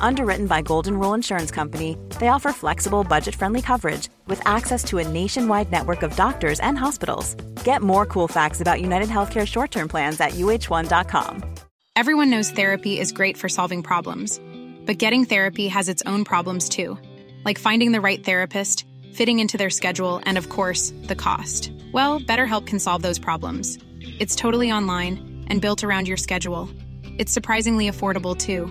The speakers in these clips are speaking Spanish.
Underwritten by Golden Rule Insurance Company, they offer flexible, budget friendly coverage with access to a nationwide network of doctors and hospitals. Get more cool facts about United Healthcare short term plans at uh1.com. Everyone knows therapy is great for solving problems, but getting therapy has its own problems too, like finding the right therapist, fitting into their schedule, and of course, the cost. Well, BetterHelp can solve those problems. It's totally online and built around your schedule. It's surprisingly affordable too.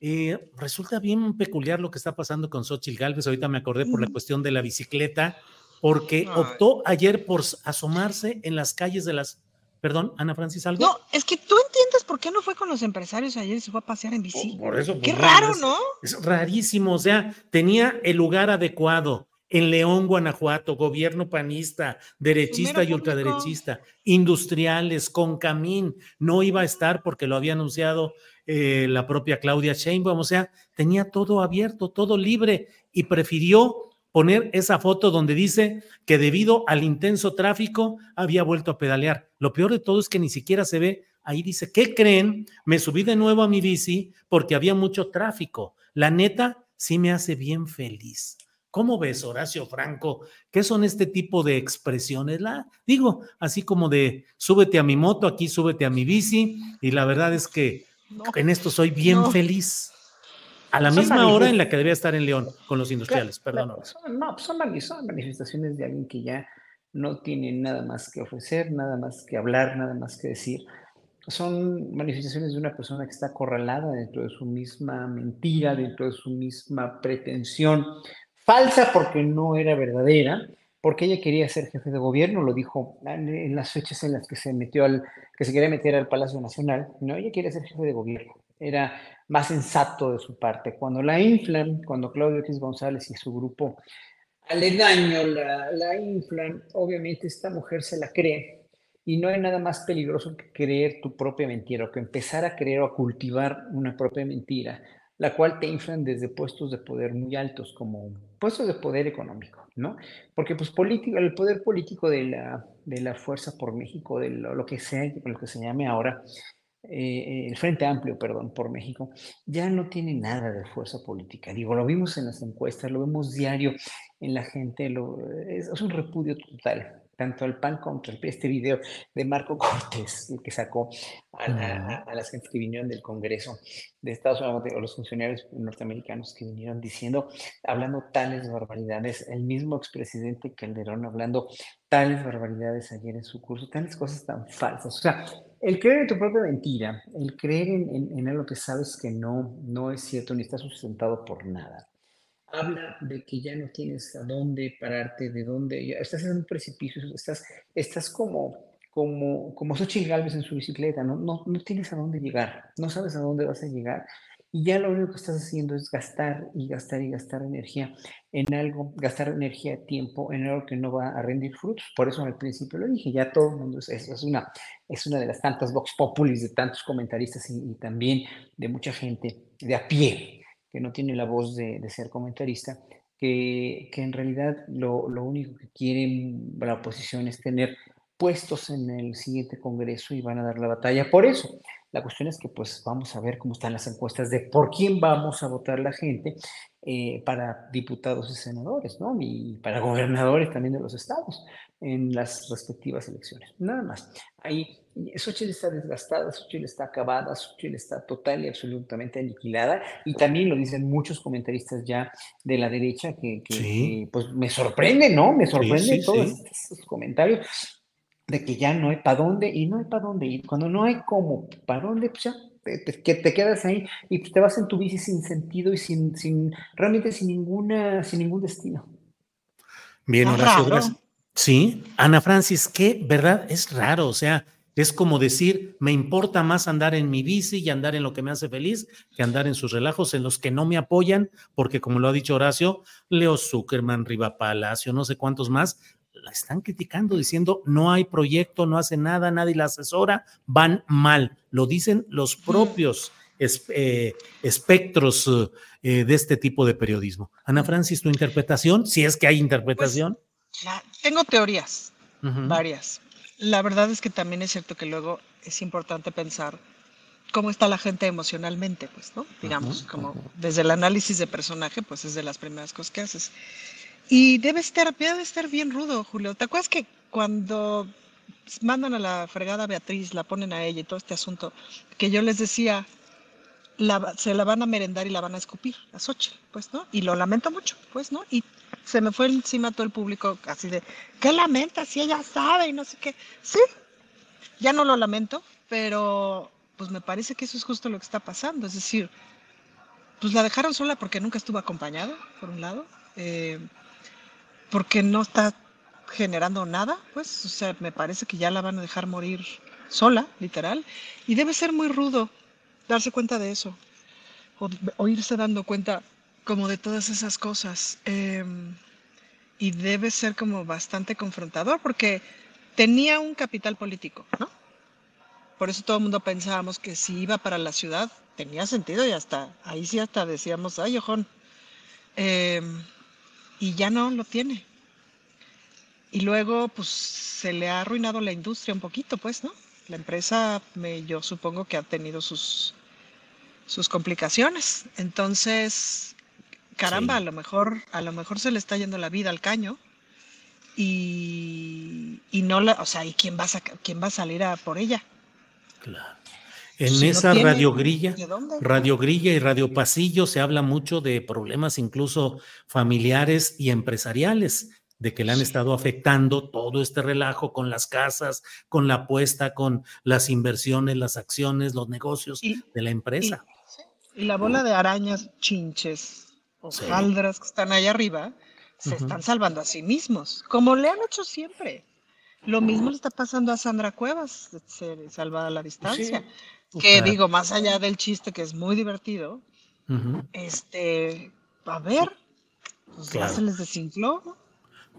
Eh, resulta bien peculiar lo que está pasando con Xochitl Galvez. Ahorita me acordé por la cuestión de la bicicleta, porque optó ayer por asomarse en las calles de las. Perdón, Ana Francis, ¿algo? No, es que tú entiendes por qué no fue con los empresarios ayer y se fue a pasear en bici. Oh, por eso. Qué pues, raro, es- ¿no? Es rarísimo. O sea, tenía el lugar adecuado en León, Guanajuato, gobierno panista, derechista y ultraderechista, industriales, con camín. No iba a estar porque lo había anunciado eh, la propia Claudia Sheinbaum. O sea, tenía todo abierto, todo libre y prefirió poner esa foto donde dice que debido al intenso tráfico había vuelto a pedalear. Lo peor de todo es que ni siquiera se ve, ahí dice, ¿qué creen? Me subí de nuevo a mi bici porque había mucho tráfico. La neta sí me hace bien feliz. ¿Cómo ves, Horacio Franco? ¿Qué son este tipo de expresiones? Digo, así como de súbete a mi moto, aquí súbete a mi bici, y la verdad es que en esto soy bien No. feliz. A la Son misma hora en la que debía estar en León con los industriales, Claro, perdón. son- no, son, son manifestaciones de alguien que ya no tiene nada más que ofrecer, nada más que hablar, nada más que decir. Son manifestaciones de una persona que está acorralada dentro de su misma mentira, dentro de su misma pretensión, falsa porque no era verdadera, porque ella quería ser jefe de gobierno, lo dijo en las fechas en las que se metió al, que se quería meter al Palacio Nacional, no, ella quería ser jefe de gobierno, era más sensato de su parte. Cuando la inflan, cuando Claudio X González y su grupo aledaño la, la inflan, obviamente esta mujer se la cree y no hay nada más peligroso que creer tu propia mentira o que empezar a creer o a cultivar una propia mentira, la cual te inflan desde puestos de poder muy altos como puestos de poder económico, ¿no? Porque pues político, el poder político de la, de Fuerza por México, de lo, que sea, lo que se llame ahora, eh, el Frente Amplio, perdón, por México, ya no tiene nada de fuerza política. Digo, lo vimos en las encuestas, lo vemos diario en la gente, lo, es un repudio total, tanto al PAN contra el. Este video de Marco Cortés, el que sacó a, la- a- a las gentes que vinieron del Congreso de Estados Unidos, o los funcionarios norteamericanos que vinieron diciendo, hablando tales barbaridades, el mismo expresidente Calderón hablando tales barbaridades ayer en su curso, tales cosas tan falsas. O sea, el creer en tu propia mentira, el creer en, en- en algo que sabes que no, no es cierto ni está sustentado por nada, habla de que ya no tienes a dónde pararte, de dónde, ya estás en un precipicio, estás, estás como, como, como Xochitl Galvez en su bicicleta, ¿no? No, no tienes a dónde llegar, no sabes a dónde vas a llegar y ya lo único que estás haciendo es gastar y gastar y gastar energía en algo, gastar energía, tiempo en algo que no va a rendir frutos. Por eso al principio lo dije, ya todo el mundo, es, es, una, es una de las tantas vox populis de tantos comentaristas y, también de mucha gente de a pie que no tiene la voz de, de ser comentarista, que, que, en realidad lo, lo único que quiere la oposición es tener puestos en el siguiente Congreso y van a dar la batalla por eso. La cuestión es que pues vamos a ver cómo están las encuestas de por quién vamos a votar la gente eh, para diputados y senadores, ¿no? Y para gobernadores también de los estados en las respectivas elecciones. Nada más. Ahí Xochitl está desgastada, Xochitl está acabada, Xochitl está total y absolutamente aniquilada. Y también lo dicen muchos comentaristas ya de la derecha que, pues me sorprende, ¿no? Me sorprende todos estos comentarios de que ya no hay para dónde y no hay para dónde ir. Cuando no hay cómo, para dónde, pues ya que te quedas ahí y te vas en tu bici sin sentido y sin, sin realmente sin ninguna, sin ningún destino. Bien, Horacio, gracias. Sí, Ana Francis, que verdad es raro, o sea, es como decir, me importa más andar en mi bici y andar en lo que me hace feliz que andar en sus relajos en los que no me apoyan, porque como lo ha dicho Horacio, Leo Zuckerman, Riva Palacio, no sé cuántos más, la están criticando diciendo no hay proyecto, no hace nada, nadie la asesora, van mal. Lo dicen los propios eh, espectros eh, de este tipo de periodismo. Ana Francis, tu interpretación, si es que hay interpretación. Pues, tengo teorías, varias. La verdad es que también es cierto que luego es importante pensar cómo está la gente emocionalmente, pues, ¿no? Digamos, como desde el análisis de personaje, pues es de las primeras cosas que haces. Y debe estar, debe estar bien rudo, Julio. ¿Te acuerdas que cuando mandan a la fregada Beatriz, la ponen a ella y todo este asunto, que yo les decía, se la van a merendar y la van a escupir a Xochitl, pues, ¿no? Y lo lamento mucho, pues, ¿no? Y se me fue encima todo el público así de, ¿qué lamenta si ella sabe y no sé qué? Sí, ya no lo lamento, pero pues me parece que eso es justo lo que está pasando. Es decir, pues la dejaron sola porque nunca estuvo acompañada, por un lado. Eh, porque no está generando nada, pues, o sea, me parece que ya la van a dejar morir sola, literal, y debe ser muy rudo darse cuenta de eso, o, irse dando cuenta como de todas esas cosas, em, y debe ser como bastante confrontador, porque tenía un capital político, ¿no? Por eso todo el mundo pensábamos que si iba para la ciudad, tenía sentido y hasta, ahí sí hasta decíamos, ay, ojón. Eh, y ya no lo tiene. Y luego, pues, se le ha arruinado la industria un poquito, pues, ¿no? La empresa, me, yo supongo que ha tenido sus, sus complicaciones. Entonces, caramba, a lo mejor, a lo mejor se le está yendo la vida al caño. Y, y no la, o sea, ¿y quién va a quién va a salir a por ella? Claro. En esa radiogrilla, radiogrilla y radio pasillo se habla mucho de problemas incluso familiares y empresariales, de que le han estado afectando todo este relajo con las casas, con la apuesta, con las inversiones, las acciones, los negocios de la empresa. Y, la bola de arañas, chinches, o sí. que están ahí arriba, se están salvando a sí mismos, como le han hecho siempre. Lo mismo le está pasando a Sandra Cuevas, se salva a la distancia que digo, más allá del chiste que es muy divertido, este, a ver, pues ya se les desinfló.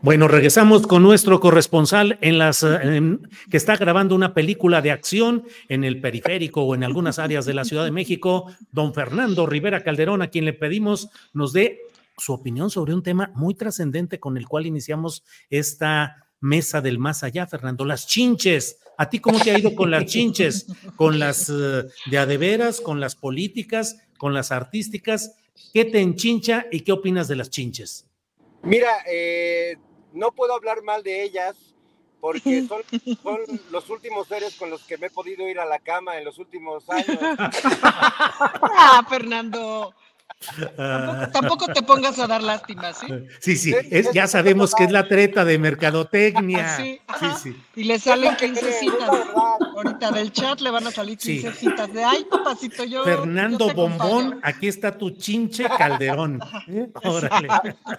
Bueno, regresamos con nuestro corresponsal en las que está grabando una película de acción en el periférico o en algunas áreas de la Ciudad de México, don Fernando Rivera Calderón, a quien le pedimos nos dé su opinión sobre un tema muy trascendente con el cual iniciamos esta mesa del más allá, Fernando, las chinches. ¿A ti cómo te ha ido con las chinches? ¿Con las eh, de adeveras, con las políticas, con las artísticas? ¿Qué te enchincha y qué opinas de las chinches? Mira, eh, no puedo hablar mal de ellas porque son, los últimos seres con los que me he podido ir a la cama en los últimos años. ah, Fernando. Tampoco, te pongas a dar lástima, ¿sí? Sí, sí, ya sabemos que es la treta de mercadotecnia. Sí, sí, Y le salen 15 citas. Ahorita del chat le van a salir 15 citas de ay, papacito, yo. Fernando Bombón, aquí está tu chinche Calderón. ¿Eh? Órale.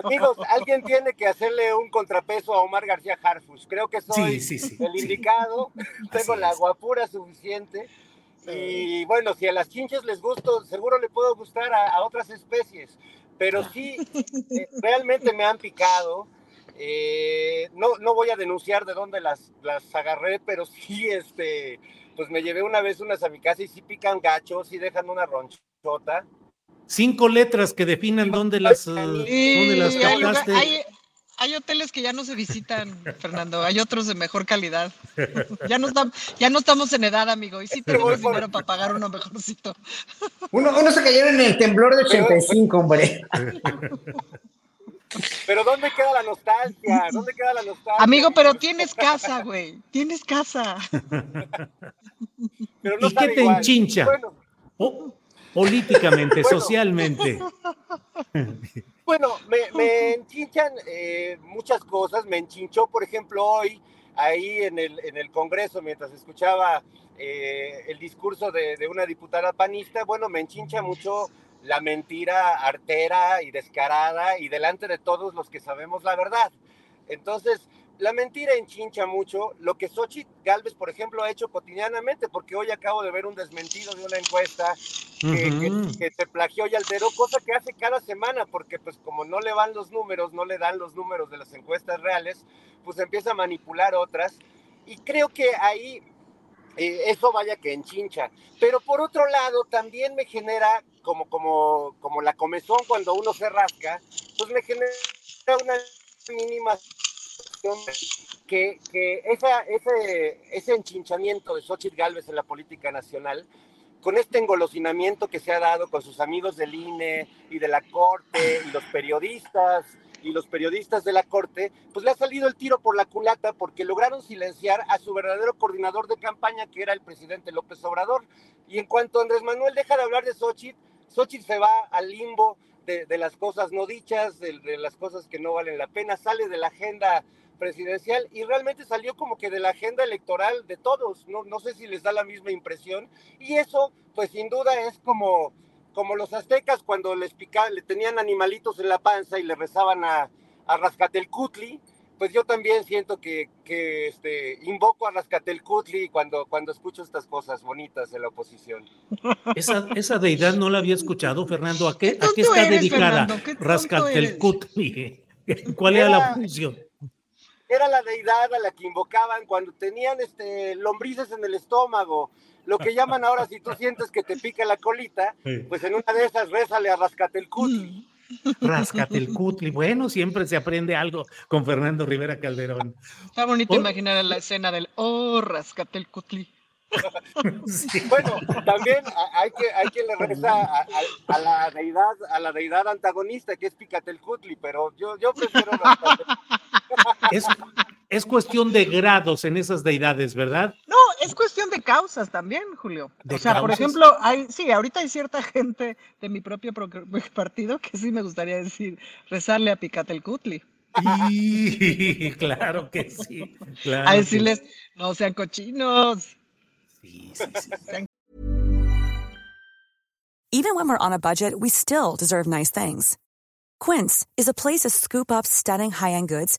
Amigos, alguien tiene que hacerle un contrapeso a Omar García Harfus. Creo que soy el indicado. Tengo la guapura suficiente. Y bueno, si a las chinches les gusto, seguro le puedo gustar a, otras especies, pero sí, eh, realmente me han picado. Eh, no, no voy a denunciar de dónde las, las agarré, pero sí, este, pues me llevé una vez unas a mi casa y sí pican gachos, y dejan una ronchota. Cinco letras que definan dónde las, dónde las captaste. Hay hoteles que ya no se visitan, Fernando. Hay otros de mejor calidad. Ya no, estamos, ya no estamos en edad, amigo. Y sí tenemos dinero para pagar uno mejorcito. Uno, uno se cayeron en el temblor de 85, hombre. Pero ¿dónde queda la nostalgia? ¿Dónde queda la nostalgia? Amigo, pero tienes casa, güey. Tienes casa. ¿Y qué te enchincha? Políticamente, socialmente. Bueno, me, enchinchan eh, muchas cosas. Me enchinchó, por ejemplo, hoy ahí en el, en el Congreso, mientras escuchaba eh, el discurso de, de, una diputada panista, bueno, me enchincha mucho la mentira artera y descarada y delante de todos los que sabemos la verdad. Entonces, la mentira enchincha mucho, lo que Xochitl Galvez, por ejemplo, ha hecho cotidianamente, porque hoy acabo de ver un desmentido de una encuesta que, se plagió y alteró, cosa que hace cada semana, porque pues como no le van los números, no le dan los números de las encuestas reales, pues empieza a manipular otras. Y creo que ahí eh, eso vaya que enchincha. Pero por otro lado, también me genera, como, como, como la comezón cuando uno se rasca, pues me genera una mínima que, que esa, ese, ese enchinchamiento de Xochitl Galvez en la política nacional, con este engolosinamiento que se ha dado con sus amigos del INE y de la Corte y los periodistas y los periodistas de la Corte, pues le ha salido el tiro por la culata porque lograron silenciar a su verdadero coordinador de campaña, que era el presidente López Obrador. Y en cuanto Andrés Manuel deja de hablar de Xochitl, Xochitl se va al limbo de, las cosas no dichas, de, de, las cosas que no valen la pena, sale de la agenda presidencial y realmente salió como que de la agenda electoral de todos, no, no sé si les da la misma impresión y eso pues sin duda es como, como los aztecas cuando les picaban, le tenían animalitos en la panza y le rezaban a, a Rascatelcutli, pues yo también siento que, que este, invoco a Rascatelcutli cuando, cuando escucho estas cosas bonitas de la oposición. Esa, esa deidad no la había escuchado, Fernando. ¿A qué, ¿a qué está dedicada Rascatelcutli? ¿Cuál era la función? era la deidad a la que invocaban cuando tenían este, lombrices en el estómago. Lo que llaman ahora, si tú sientes que te pica la colita, pues en una de esas rézale a rascate el cutli. Rascate el cutli. Bueno, siempre se aprende algo con Fernando Rivera Calderón. Está bonito oh. imaginar la escena del oh, rascate el cutli. Bueno, también hay que hay quien le reza a, la deidad a la deidad antagonista que es Picatelcutli, pero yo yo prefiero es, es cuestión de grados en esas deidades, ¿verdad? No, es cuestión de causas también, Julio. O sea, por ejemplo, hay, sí, ahorita hay cierta gente de mi propio partido que sí me gustaría decir, rezarle a Picatelcutli. Y, claro que sí. a decirles, no sean cochinos. Sí, sí, sí. Even when we're on a budget, we still deserve nice things. Quince is a place to scoop up stunning high-end goods